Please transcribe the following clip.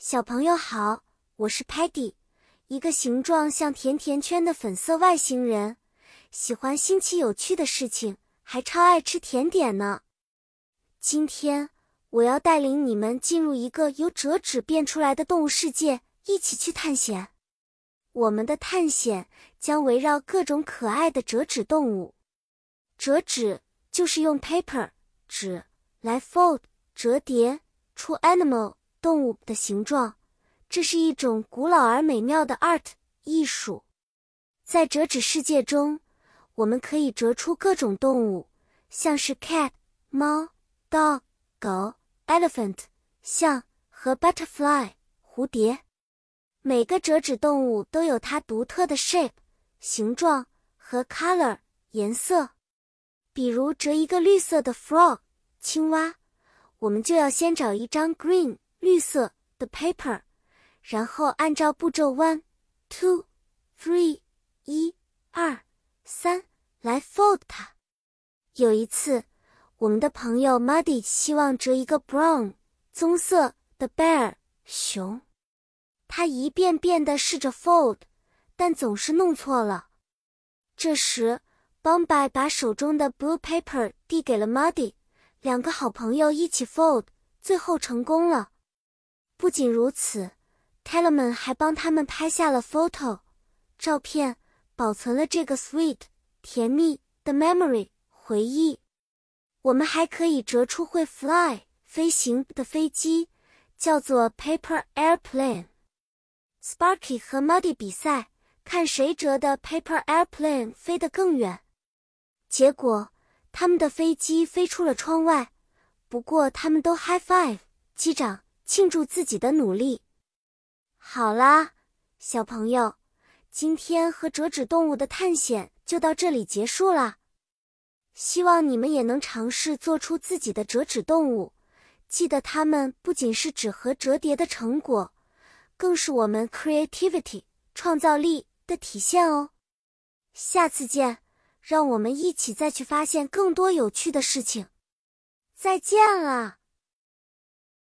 小朋友好，我是 Patty，一个形状像甜甜圈的粉色外星人，喜欢新奇有趣的事情，还超爱吃甜点呢。今天我要带领你们进入一个由折纸变出来的动物世界，一起去探险。我们的探险将围绕各种可爱的折纸动物。折纸就是用 paper 纸来 fold 折叠出 animal。动物的形状，这是一种古老而美妙的 art 艺术。在折纸世界中，我们可以折出各种动物，像是 cat 猫、dog 狗、elephant 象和 butterfly 蝴蝶。每个折纸动物都有它独特的 shape 形状和 color 颜色。比如折一个绿色的 frog 青蛙，我们就要先找一张 green。绿色的 paper，然后按照步骤 one two three 一二三来 fold 它。有一次，我们的朋友 Muddy 希望折一个 brown 棕色的 bear 熊，他一遍遍的试着 fold，但总是弄错了。这时，Bombay 把手中的 blue paper 递给了 Muddy，两个好朋友一起 fold，最后成功了。不仅如此，Talman 还帮他们拍下了 photo 照片，保存了这个 sweet 甜蜜的 memory 回忆。我们还可以折出会 fly 飞行的飞机，叫做 paper airplane。Sparky 和 Muddy 比赛，看谁折的 paper airplane 飞得更远。结果，他们的飞机飞出了窗外。不过，他们都 high five 击掌。庆祝自己的努力。好啦，小朋友，今天和折纸动物的探险就到这里结束啦。希望你们也能尝试做出自己的折纸动物。记得它们不仅是纸和折叠的成果，更是我们 creativity 创造力的体现哦。下次见，让我们一起再去发现更多有趣的事情。再见了。